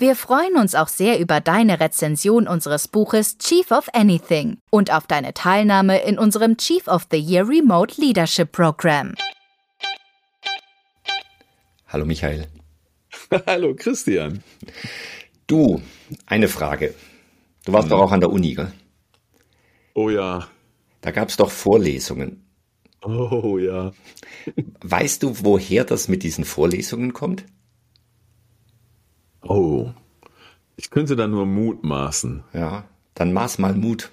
Wir freuen uns auch sehr über deine Rezension unseres Buches Chief of Anything und auf deine Teilnahme in unserem Chief of the Year Remote Leadership Program. Hallo Michael. Hallo Christian. Du, eine Frage. Du warst hm. doch auch an der Uni, gell? Oh ja. Da gab es doch Vorlesungen. Oh ja. Weißt du, woher das mit diesen Vorlesungen kommt? Oh, ich könnte da nur mutmaßen. Ja, dann maß mal Mut.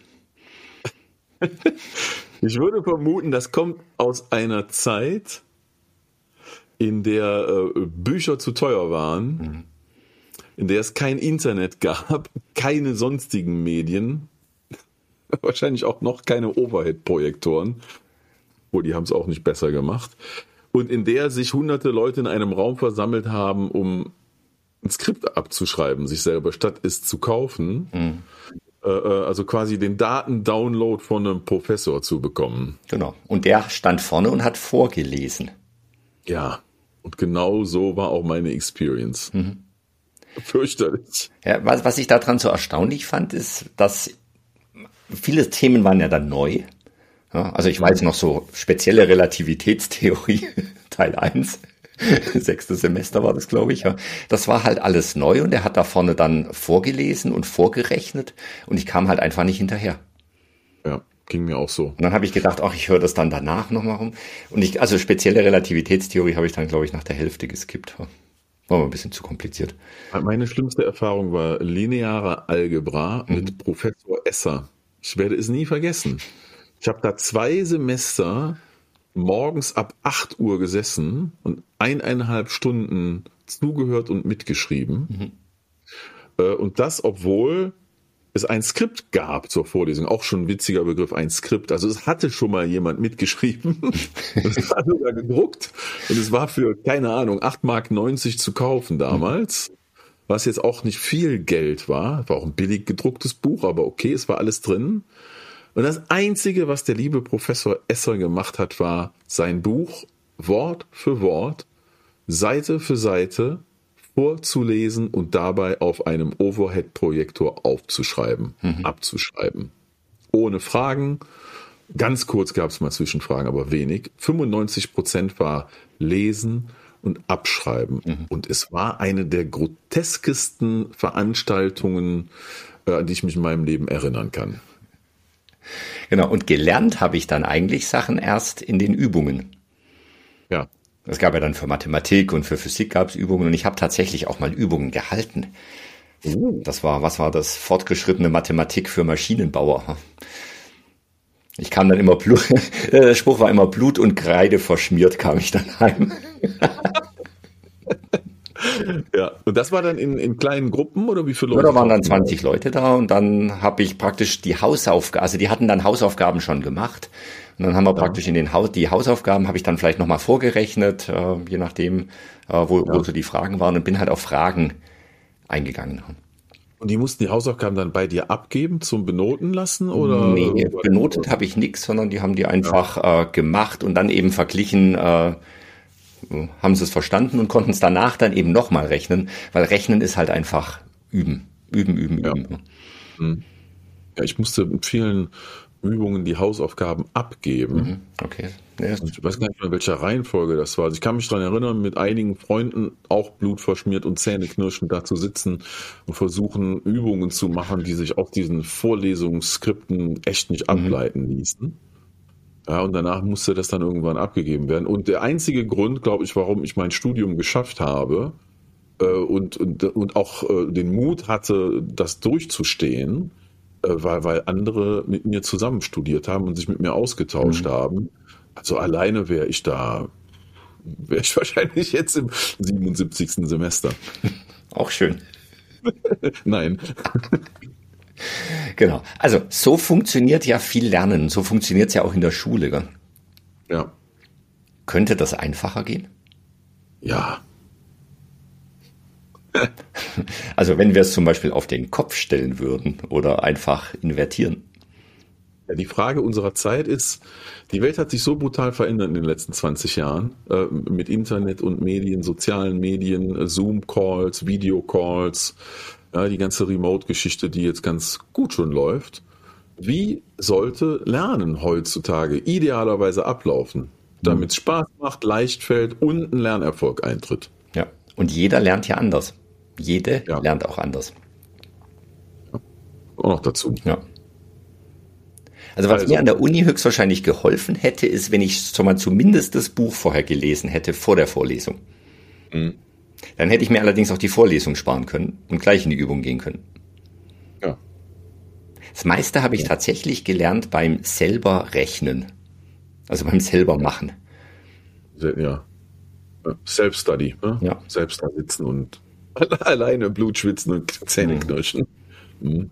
ich würde vermuten, das kommt aus einer Zeit, in der äh, Bücher zu teuer waren, mhm. in der es kein Internet gab, keine sonstigen Medien, wahrscheinlich auch noch keine Overhead-Projektoren, wo die haben es auch nicht besser gemacht, und in der sich hunderte Leute in einem Raum versammelt haben, um ein Skript abzuschreiben, sich selber, statt es zu kaufen. Mhm. Äh, äh, also quasi den Datendownload von einem Professor zu bekommen. Genau. Und der stand vorne und hat vorgelesen. Ja. Und genau so war auch meine Experience. Mhm. Fürchterlich. Ja, was, was ich daran so erstaunlich fand, ist, dass viele Themen waren ja dann neu. Ja, also ich weiß noch so spezielle Relativitätstheorie, Teil 1. Sechstes Semester war das, glaube ich. Ja. Das war halt alles neu und er hat da vorne dann vorgelesen und vorgerechnet und ich kam halt einfach nicht hinterher. Ja, ging mir auch so. Und dann habe ich gedacht, ach, ich höre das dann danach nochmal rum. Und ich, also spezielle Relativitätstheorie habe ich dann, glaube ich, nach der Hälfte geskippt. War mal ein bisschen zu kompliziert. Meine schlimmste Erfahrung war lineare Algebra mhm. mit Professor Esser. Ich werde es nie vergessen. Ich habe da zwei Semester morgens ab 8 Uhr gesessen und eineinhalb Stunden zugehört und mitgeschrieben. Mhm. Äh, und das, obwohl es ein Skript gab zur Vorlesung, auch schon ein witziger Begriff, ein Skript. Also es hatte schon mal jemand mitgeschrieben. es war sogar gedruckt und es war für, keine Ahnung, 8,90 Mark zu kaufen damals. Was jetzt auch nicht viel Geld war. War auch ein billig gedrucktes Buch, aber okay, es war alles drin. Und das Einzige, was der liebe Professor Esser gemacht hat, war sein Buch Wort für Wort, Seite für Seite vorzulesen und dabei auf einem Overhead-Projektor aufzuschreiben, mhm. abzuschreiben. Ohne Fragen. Ganz kurz gab es mal Zwischenfragen, aber wenig. 95 Prozent war Lesen und Abschreiben. Mhm. Und es war eine der groteskesten Veranstaltungen, äh, an die ich mich in meinem Leben erinnern kann. Genau, und gelernt habe ich dann eigentlich Sachen erst in den Übungen. Ja. Es gab ja dann für Mathematik und für Physik gab es Übungen und ich habe tatsächlich auch mal Übungen gehalten. Uh. Das war, was war das? Fortgeschrittene Mathematik für Maschinenbauer. Ich kam dann immer Blut, der Spruch war immer Blut und Kreide verschmiert, kam ich dann heim. Ja, und das war dann in, in kleinen Gruppen oder wie viele Leute? Ja, da waren dann 20 Leute da und dann habe ich praktisch die Hausaufgaben, also die hatten dann Hausaufgaben schon gemacht. Und dann haben wir ja. praktisch in den Haus, die Hausaufgaben habe ich dann vielleicht nochmal vorgerechnet, äh, je nachdem, äh, wo, ja. wo so die Fragen waren und bin halt auf Fragen eingegangen. Und die mussten die Hausaufgaben dann bei dir abgeben zum Benoten lassen oder? Nee, benotet habe ich nichts, sondern die haben die einfach ja. äh, gemacht und dann eben verglichen, äh, haben sie es verstanden und konnten es danach dann eben nochmal rechnen, weil Rechnen ist halt einfach üben, üben, üben, ja. üben. Hm. Ja, ich musste mit vielen Übungen die Hausaufgaben abgeben. Mhm. Okay. Ja. Ich weiß gar nicht mehr, in welcher Reihenfolge das war. Also ich kann mich daran erinnern, mit einigen Freunden auch blutverschmiert und zähneknirschend da zu sitzen und versuchen, Übungen zu machen, die sich auf diesen Vorlesungsskripten echt nicht mhm. ableiten ließen. Ja, und danach musste das dann irgendwann abgegeben werden. Und der einzige Grund, glaube ich, warum ich mein Studium geschafft habe äh, und, und, und auch äh, den Mut hatte, das durchzustehen, äh, war, weil andere mit mir zusammen studiert haben und sich mit mir ausgetauscht mhm. haben. Also alleine wäre ich da, wäre ich wahrscheinlich jetzt im 77. Semester. Auch schön. Nein. Genau. Also so funktioniert ja viel Lernen. So funktioniert es ja auch in der Schule. Gell? Ja. Könnte das einfacher gehen? Ja. Also wenn wir es zum Beispiel auf den Kopf stellen würden oder einfach invertieren. Ja, die Frage unserer Zeit ist, die Welt hat sich so brutal verändert in den letzten 20 Jahren äh, mit Internet und Medien, sozialen Medien, äh, Zoom-Calls, Video-Calls, ja, die ganze Remote-Geschichte, die jetzt ganz gut schon läuft. Wie sollte Lernen heutzutage idealerweise ablaufen, damit es Spaß macht, leicht fällt und ein Lernerfolg eintritt? Ja, und jeder lernt ja anders. Jede Ja. lernt auch anders. Auch noch dazu. Ja. Also was Also- mir an der Uni höchstwahrscheinlich geholfen hätte, ist, wenn ich so mal zumindest das Buch vorher gelesen hätte, vor der Vorlesung. Mhm. Dann hätte ich mir allerdings auch die Vorlesung sparen können und gleich in die Übung gehen können. Ja. Das meiste habe ich tatsächlich gelernt beim selber Rechnen. Also beim selber Machen. Ja. Ja, Self-Study. Ne? Ja. Selbst da sitzen und alleine Blut schwitzen und Zähne knirschen. Mhm.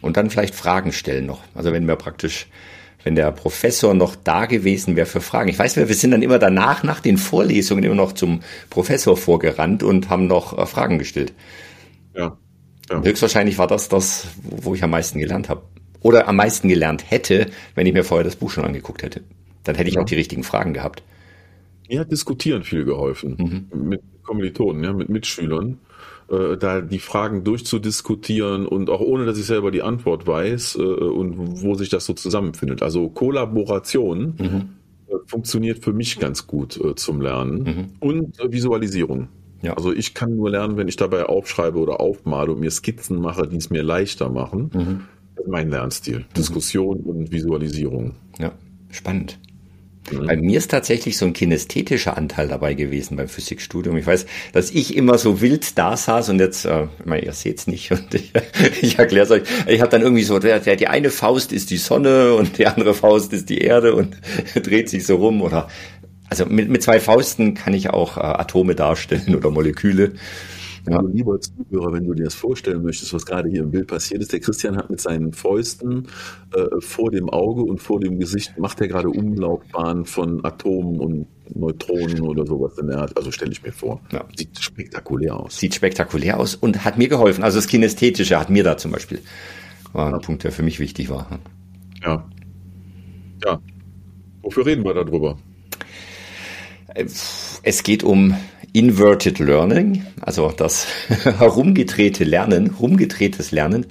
Und dann vielleicht Fragen stellen noch. Also wenn wir praktisch, wenn der Professor noch da gewesen wäre für Fragen. Ich weiß, wir wir sind dann immer danach, nach den Vorlesungen, immer noch zum Professor vorgerannt und haben noch äh, Fragen gestellt. Ja. ja. Höchstwahrscheinlich war das das, wo ich am meisten gelernt habe. Oder am meisten gelernt hätte, wenn ich mir vorher das Buch schon angeguckt hätte. Dann hätte ich Ja. auch die richtigen Fragen gehabt. Mir hat Diskutieren viel geholfen. Mit Kommilitonen, ja, mit Mitschülern. Äh, da die Fragen durchzudiskutieren und auch ohne, dass ich selber die Antwort weiß äh, und wo sich das so zusammenfindet. Also Kollaboration äh, funktioniert für mich ganz gut äh, zum Lernen und äh, Visualisierung. Ja. Also ich kann nur lernen, wenn ich dabei aufschreibe oder aufmale und mir Skizzen mache, die es mir leichter machen. Das ist mein Lernstil. Diskussion und Visualisierung. Ja, spannend. Bei mir ist tatsächlich so ein kinästhetischer Anteil dabei gewesen beim Physikstudium. Ich weiß, dass ich immer so wild da saß und jetzt, äh, ihr seht's nicht und ich, ich erkläre es euch. Ich habe dann irgendwie so, der, der, die eine Faust ist die Sonne und die andere Faust ist die Erde und dreht sich so rum oder also mit, mit zwei Fausten kann ich auch äh, Atome darstellen oder Moleküle. Ja. Also, lieber Zuhörer, wenn du dir das vorstellen möchtest, was gerade hier im Bild passiert ist, der Christian hat mit seinen Fäusten äh, vor dem Auge und vor dem Gesicht, macht er gerade Umlaufbahnen von Atomen und Neutronen oder sowas in der Art. Also stelle ich mir vor. Ja. Sieht spektakulär aus. Sieht spektakulär aus und hat mir geholfen. Also das Kinästhetische hat mir da zum Beispiel war ein Punkt, der für mich wichtig war. Ja. Ja. Wofür reden wir darüber? Es geht um Inverted Learning, also das herumgedrehte Lernen, rumgedrehtes Lernen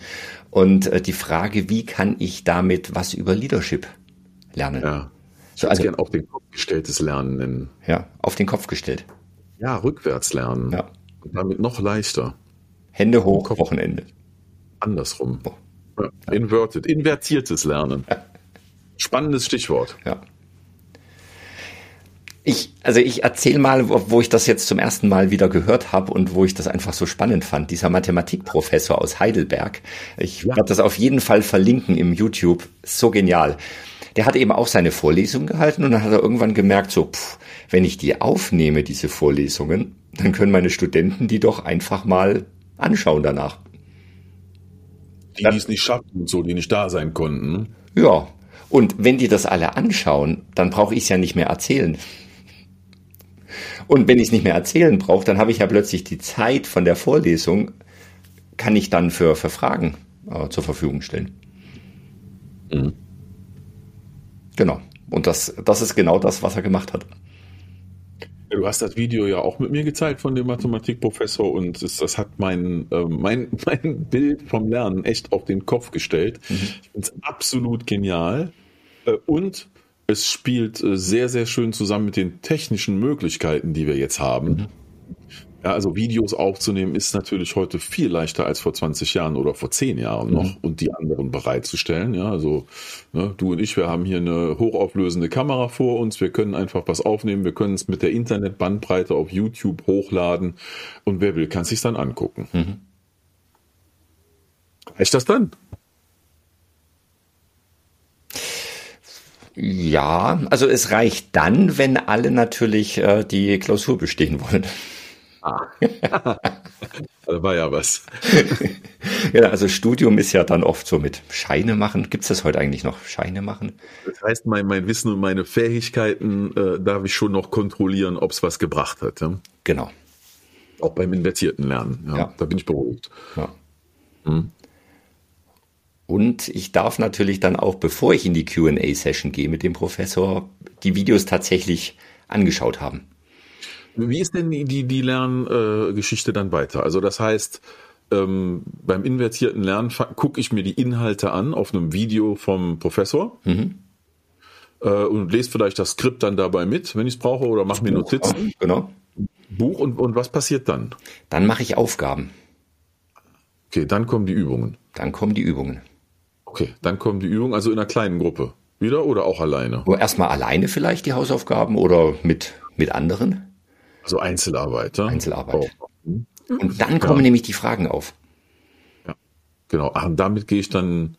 und äh, die Frage, wie kann ich damit was über Leadership lernen? Ja. Ich So, würde also- es gern auf den Kopf gestelltes Lernen nennen. Ja, auf den Kopf gestellt. Ja, rückwärts lernen. Ja. Und damit noch leichter. Hände hoch, Kopf. Wochenende. Andersrum. Oh. Ja. Inverted, invertiertes Lernen. Spannendes Stichwort. Ja. Ich, also ich erzähle mal, wo ich das jetzt zum ersten Mal wieder gehört habe und wo ich das einfach so spannend fand. Dieser Mathematikprofessor aus Heidelberg. Ich Ja. werde das auf jeden Fall verlinken im YouTube. So genial. Der hat eben auch seine Vorlesung gehalten und dann hat er irgendwann gemerkt, so, pff, wenn ich die aufnehme, diese Vorlesungen, dann können meine Studenten die doch einfach mal anschauen danach. Die, die es nicht schaffen und so, die nicht da sein konnten. Ja. Und wenn die das alle anschauen, dann brauche ich es ja nicht mehr erzählen. Und wenn ich es nicht mehr erzählen brauche, dann habe ich ja plötzlich die Zeit von der Vorlesung, kann ich dann für, für Fragen äh, zur Verfügung stellen. Mhm. Genau. Und das, das ist genau das, was er gemacht hat. Du hast das Video ja auch mit mir gezeigt von dem Mathematikprofessor und es, das hat mein, äh, mein, mein Bild vom Lernen echt auf den Kopf gestellt. Ich finde es absolut genial äh, und es spielt äh, sehr, sehr schön zusammen mit den technischen Möglichkeiten, die wir jetzt haben. Ja, also Videos aufzunehmen ist natürlich heute viel leichter als vor 20 Jahren oder vor 10 Jahren noch und die anderen bereitzustellen. Ja, also ne, du und ich, wir haben hier eine hochauflösende Kamera vor uns. Wir können einfach was aufnehmen. Wir können es mit der Internetbandbreite auf YouTube hochladen und wer will, kann es sich dann angucken. Reicht das dann? Ja, also es reicht dann, wenn alle natürlich äh, die Klausur bestehen wollen. Da war ja was. ja, also Studium ist ja dann oft so mit Scheine machen. Gibt es das heute eigentlich noch? Scheine machen? Das heißt, mein, mein Wissen und meine Fähigkeiten äh, darf ich schon noch kontrollieren, ob es was gebracht hat. Ja? Genau. Auch beim invertierten Lernen. Ja, ja. Da bin ich beruhigt. Ja. Hm. Und ich darf natürlich dann auch, bevor ich in die QA-Session gehe mit dem Professor, die Videos tatsächlich angeschaut haben. Wie ist denn die, die, Lerngeschichte dann weiter? Also das heißt, ähm, beim invertierten Lernen gucke ich mir die Inhalte an auf einem Video vom Professor mhm. äh, und lese vielleicht das Skript dann dabei mit, wenn ich es brauche, oder mache mir Notizen. Genau. Buch und, und was passiert dann? Dann mache ich Aufgaben. Okay, dann kommen die Übungen. Dann kommen die Übungen. Okay, dann kommen die Übungen, also in einer kleinen Gruppe. Wieder oder auch alleine? Oder erstmal alleine vielleicht die Hausaufgaben oder mit, mit anderen? Also Einzelarbeit. Ja? Einzelarbeit. Oh. Und dann kommen ja. nämlich die Fragen auf. Ja, genau. Ach, und damit gehe ich dann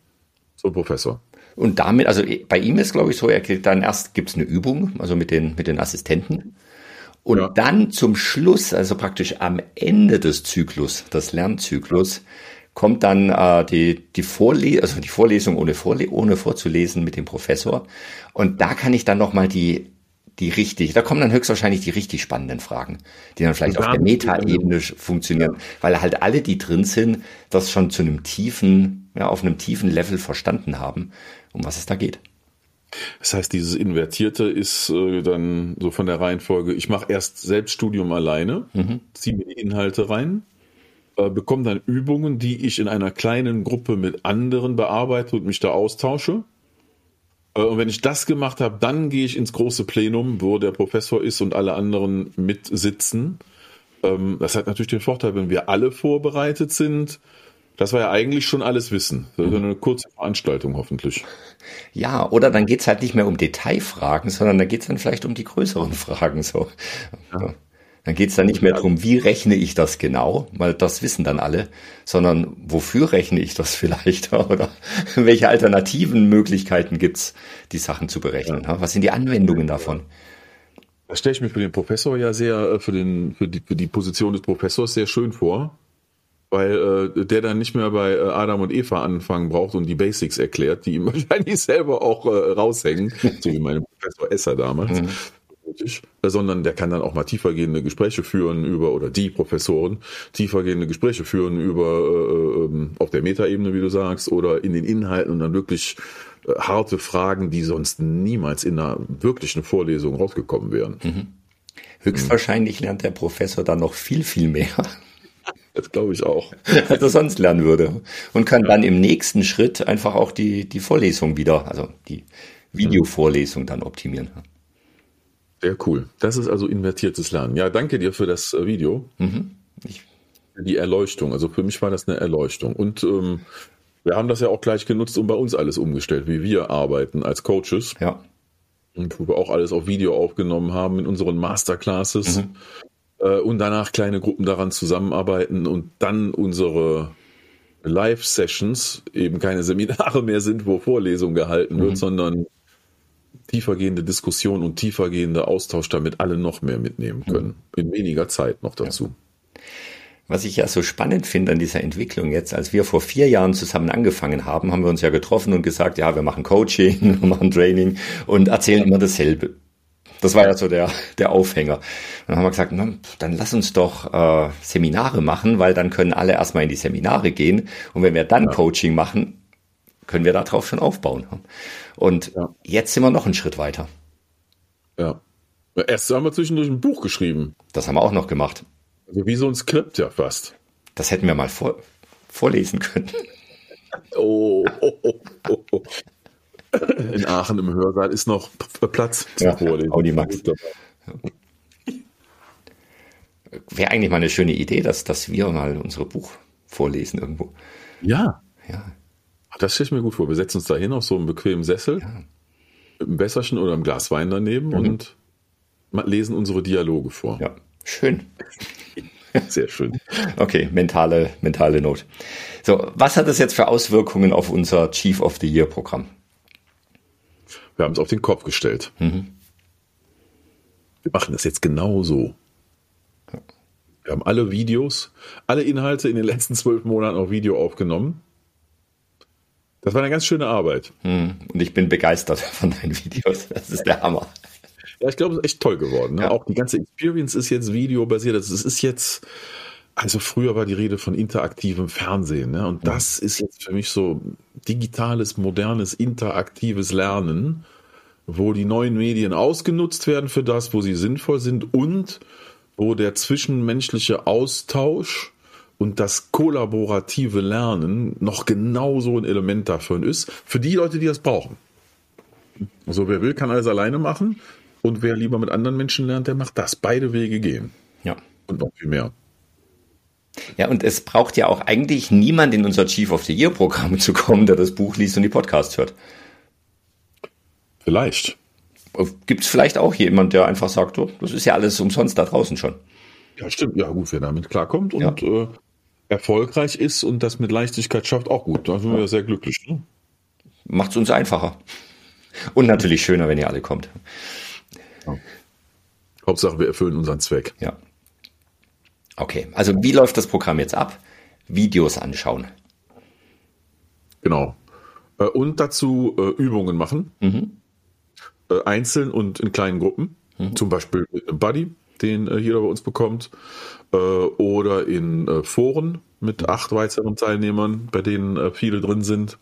zum Professor. Und damit, also bei ihm ist, glaube ich, so, er kriegt dann erst gibt es eine Übung, also mit den, mit den Assistenten. Und ja. dann zum Schluss, also praktisch am Ende des Zyklus, des Lernzyklus, kommt dann äh, die, die, Vorle also die Vorlesung ohne, Vorle ohne vorzulesen mit dem Professor. Und da kann ich dann nochmal die die richtig, da kommen dann höchstwahrscheinlich die richtig spannenden Fragen, die dann vielleicht auf der Metaebene funktionieren, weil halt alle, die drin sind, das schon zu einem tiefen, ja, auf einem tiefen Level verstanden haben, um was es da geht. Das heißt, dieses Invertierte ist äh, dann so von der Reihenfolge, ich mache erst Selbststudium alleine, mhm. ziehe mir die Inhalte rein, äh, bekomme dann Übungen, die ich in einer kleinen Gruppe mit anderen bearbeite und mich da austausche. Äh, und wenn ich das gemacht habe, dann gehe ich ins große Plenum, wo der Professor ist und alle anderen mitsitzen. Ähm, das hat natürlich den Vorteil, wenn wir alle vorbereitet sind, dass wir ja eigentlich schon alles wissen. Das ist eine kurze Veranstaltung hoffentlich. Ja, oder dann geht es halt nicht mehr um Detailfragen, sondern da geht es dann vielleicht um die größeren Fragen. So. Ja. Dann geht es dann nicht mehr darum, wie rechne ich das genau, weil das wissen dann alle, sondern wofür rechne ich das vielleicht oder welche alternativen Möglichkeiten gibt's, die Sachen zu berechnen. Ja. Was sind die Anwendungen davon? Das stelle ich mir für den Professor ja sehr, äh, für, den, für, die, für die Position des Professors sehr schön vor, weil äh, der dann nicht mehr bei äh, Adam und Eva anfangen braucht und die Basics erklärt, die ihm wahrscheinlich selber auch äh, raushängen, so wie mein Professor Esser damals. Mhm kritisch, sondern der kann dann auch mal tiefergehende Gespräche führen über, oder die Professoren, tiefergehende Gespräche führen über, äh, ähm, auf der Metaebene, wie du sagst, oder in den Inhalten und dann wirklich äh, harte Fragen, die sonst niemals in einer wirklichen Vorlesung rausgekommen wären. Mhm. Höchstwahrscheinlich lernt der Professor dann noch viel, viel mehr. Das glaube ich auch. Als er sonst lernen würde. Und kann ja. dann im nächsten Schritt einfach auch die, die Vorlesung wieder, also die Videovorlesung dann optimieren. Sehr cool. Das ist also invertiertes Lernen. Ja, danke dir für das äh, Video. Mhm. Die Erleuchtung. Also für mich war das eine Erleuchtung. Und ähm, wir haben das ja auch gleich genutzt und bei uns alles umgestellt, wie wir arbeiten als Coaches. Ja. Und wo wir auch alles auf Video aufgenommen haben in unseren Masterclasses. Mhm. Äh, und danach kleine Gruppen daran zusammenarbeiten und dann unsere Live-Sessions eben keine Seminare mehr sind, wo Vorlesung gehalten wird, mhm. sondern tiefergehende Diskussion und tiefergehende Austausch, damit alle noch mehr mitnehmen können. Mhm. In weniger Zeit noch dazu. Ja. Was ich ja so spannend finde an dieser Entwicklung jetzt, als wir vor vier Jahren zusammen angefangen haben, haben wir uns ja getroffen und gesagt, ja, wir machen Coaching, wir machen Training und erzählen immer dasselbe. Das war ja so der, der Aufhänger. dann haben wir gesagt, na, dann lass uns doch äh, Seminare machen, weil dann können alle erstmal in die Seminare gehen. Und wenn wir dann ja. Coaching machen, können wir darauf schon aufbauen. Und ja. jetzt sind wir noch einen Schritt weiter. Ja. Erst haben wir zwischendurch ein Buch geschrieben. Das haben wir auch noch gemacht. Also wie so ein Skript ja fast. Das hätten wir mal vor, vorlesen können. Oh, oh, oh, oh, oh. In Aachen im Hörsaal ist noch Platz zum ja, Vorlesen. Audi Max. Wäre eigentlich mal eine schöne Idee, dass, dass wir mal unser Buch vorlesen irgendwo. Ja. Ja. Das stelle ich mir gut vor. Wir setzen uns da hin auf so einem bequemen Sessel, ja. mit einem Wässerchen oder einem Glas Wein daneben mhm. und lesen unsere Dialoge vor. Ja, schön. Sehr schön. Okay, mentale, mentale Not. So, was hat das jetzt für Auswirkungen auf unser Chief of the Year Programm? Wir haben es auf den Kopf gestellt. Mhm. Wir machen das jetzt genau so. Wir haben alle Videos, alle Inhalte in den letzten zwölf Monaten auf Video aufgenommen. Das war eine ganz schöne Arbeit. Hm. Und ich bin begeistert von deinen Videos. Das ist der Hammer. Ja, ich glaube, es ist echt toll geworden. Ne? Ja. Auch die ganze Experience ist jetzt videobasiert. Es ist jetzt, also früher war die Rede von interaktivem Fernsehen. Ne? Und das ist jetzt für mich so digitales, modernes, interaktives Lernen, wo die neuen Medien ausgenutzt werden für das, wo sie sinnvoll sind und wo der zwischenmenschliche Austausch und das kollaborative Lernen noch genauso ein Element davon ist, für die Leute, die das brauchen. Also wer will, kann alles alleine machen und wer lieber mit anderen Menschen lernt, der macht das. Beide Wege gehen. Ja. Und noch viel mehr. Ja, und es braucht ja auch eigentlich niemand in unser Chief of the Year Programm zu kommen, der das Buch liest und die Podcast hört. Vielleicht. Gibt es vielleicht auch jemand, der einfach sagt, oh, das ist ja alles umsonst da draußen schon. Ja, stimmt. Ja, gut, wer damit klarkommt und ja. äh, erfolgreich ist und das mit Leichtigkeit schafft, auch gut. Da sind wir sehr glücklich. Ne? Macht es uns einfacher. Und natürlich schöner, wenn ihr alle kommt. Ja. Hauptsache, wir erfüllen unseren Zweck. Ja. Okay, also wie läuft das Programm jetzt ab? Videos anschauen. Genau. Äh, und dazu äh, Übungen machen. Mhm. Äh, einzeln und in kleinen Gruppen. Mhm. Zum Beispiel mit einem Buddy, den jeder bei uns bekommt. Oder in Foren mit acht weiteren Teilnehmern, bei denen viele drin sind.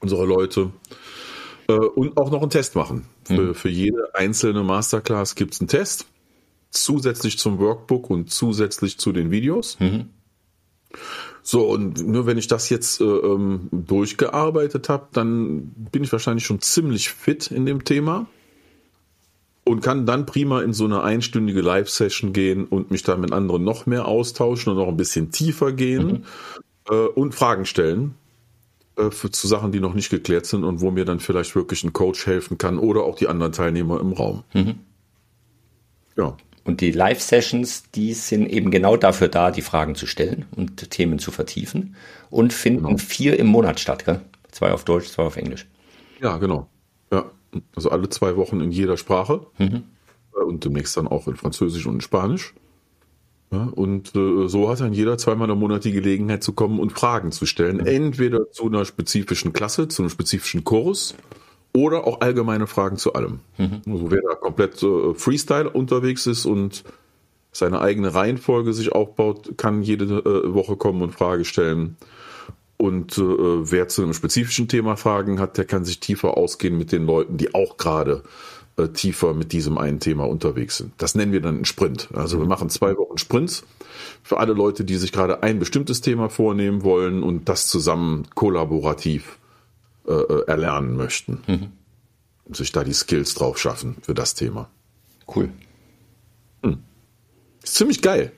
Unsere Leute. Und auch noch einen Test machen. Mhm. Für, für jede einzelne Masterclass gibt es einen Test zusätzlich zum Workbook und zusätzlich zu den Videos. Mhm. So, und nur wenn ich das jetzt äh, ähm, durchgearbeitet habe, dann bin ich wahrscheinlich schon ziemlich fit in dem Thema und kann dann prima in so eine einstündige Live-Session gehen und mich da mit anderen noch mehr austauschen und noch ein bisschen tiefer gehen mhm. äh, und Fragen stellen äh, für, zu Sachen, die noch nicht geklärt sind und wo mir dann vielleicht wirklich ein Coach helfen kann oder auch die anderen Teilnehmer im Raum. Mhm. Ja. Und die Live-Sessions, die sind eben genau dafür da, die Fragen zu stellen und Themen zu vertiefen und finden genau. vier im Monat statt, gell? Zwei auf Deutsch, zwei auf Englisch. Ja, genau. Also alle zwei Wochen in jeder Sprache mhm. und demnächst dann auch in Französisch und in Spanisch. Ja, und äh, so hat dann jeder zweimal im Monat die Gelegenheit zu kommen und Fragen zu stellen. Mhm. Entweder zu einer spezifischen Klasse, zu einem spezifischen Kurs oder auch allgemeine Fragen zu allem. Mhm. Also wer da komplett äh, Freestyle unterwegs ist und seine eigene Reihenfolge sich aufbaut, kann jede äh, Woche kommen und Frage stellen. Und äh, wer zu einem spezifischen Thema Fragen hat, der kann sich tiefer ausgehen mit den Leuten, die auch gerade äh, tiefer mit diesem einen Thema unterwegs sind. Das nennen wir dann einen Sprint. Also wir machen zwei Wochen Sprints für alle Leute, die sich gerade ein bestimmtes Thema vornehmen wollen und das zusammen kollaborativ äh, äh, erlernen möchten. Mhm. Und sich da die Skills drauf schaffen für das Thema. Cool. Hm. Ist ziemlich geil.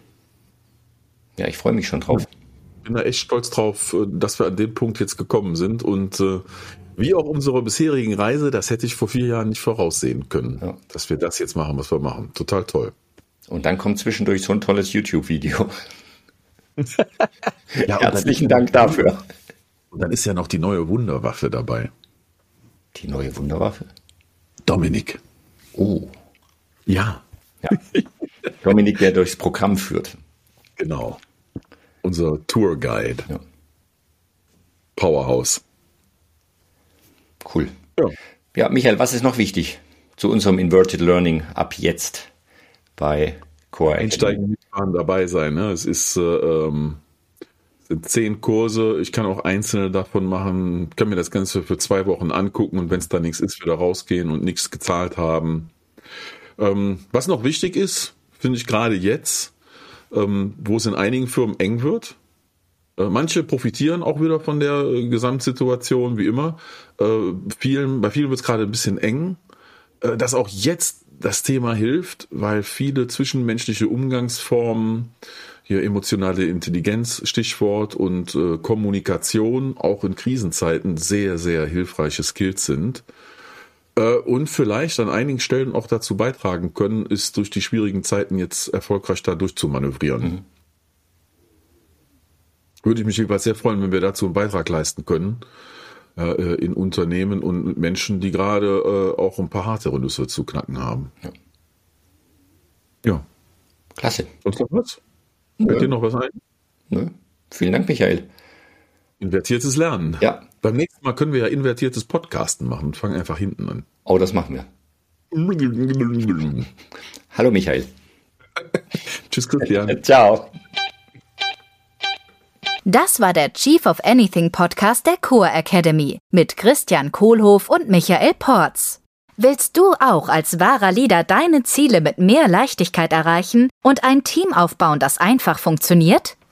Ja, ich freue mich schon drauf. Ich bin da echt stolz drauf, äh, dass wir an dem Punkt jetzt gekommen sind und äh, wie auch unsere bisherigen Reise, das hätte ich vor vier Jahren nicht voraussehen können, ja. dass wir das jetzt machen, was wir machen. Total toll. Und dann kommt zwischendurch so ein tolles YouTube-Video. ja, Herzlichen Dank dafür. Und dann ist ja noch die neue Wunderwaffe dabei. Die neue Wunderwaffe? Dominik. Oh. Ja. ja. Dominik, der durchs Programm führt. Genau. Unser Tourguide. Ja. Powerhouse. Cool. Ja. ja, Michael, was ist noch wichtig zu unserem Inverted Learning ab jetzt bei Core Einsteigen, mitfahren, dabei sein. Ne? Es ist äh, ähm, sind zehn Kurse. Ich kann auch einzelne davon machen, kann mir das Ganze für zwei Wochen angucken und wenn es da nichts ist, wieder rausgehen und nichts gezahlt haben. Ähm, was noch wichtig ist, finde ich gerade jetzt, wo es in einigen Firmen eng wird. Äh, manche profitieren auch wieder von der äh, Gesamtsituation, wie immer. Äh, bei vielen wird es gerade ein bisschen eng. Dass auch jetzt das Thema hilft, weil viele zwischenmenschliche Umgangsformen hier emotionale Intelligenz, Stichwort, und Kommunikation auch in Krisenzeiten sehr, sehr hilfreiche Skills sind. Äh, und vielleicht an einigen Stellen auch dazu beitragen können, ist durch die schwierigen Zeiten jetzt erfolgreich da durchzumanövrieren. Mhm. Würde ich mich jedenfalls sehr freuen, wenn wir dazu einen Beitrag leisten können äh, in Unternehmen und Menschen, die gerade äh, auch ein paar härtere Nüsse zu knacken haben. Ja. ja. Klasse. Sonst noch was? Fällt dir noch was ein? Ne? Vielen Dank, Michael. Invertiertes Lernen. Ja. Beim nächsten Mal können wir ja invertiertes Podcasten machen und fangen einfach hinten an. Oh, das machen wir. Hallo, Michael. Tschüss, Christian. Ciao. Das war der Chief of Anything Podcast der Core Academy mit Christian Kohlhoff und Michael Porz. Willst du auch als wahrer Leader deine Ziele mit mehr Leichtigkeit erreichen und ein Team aufbauen, das einfach funktioniert?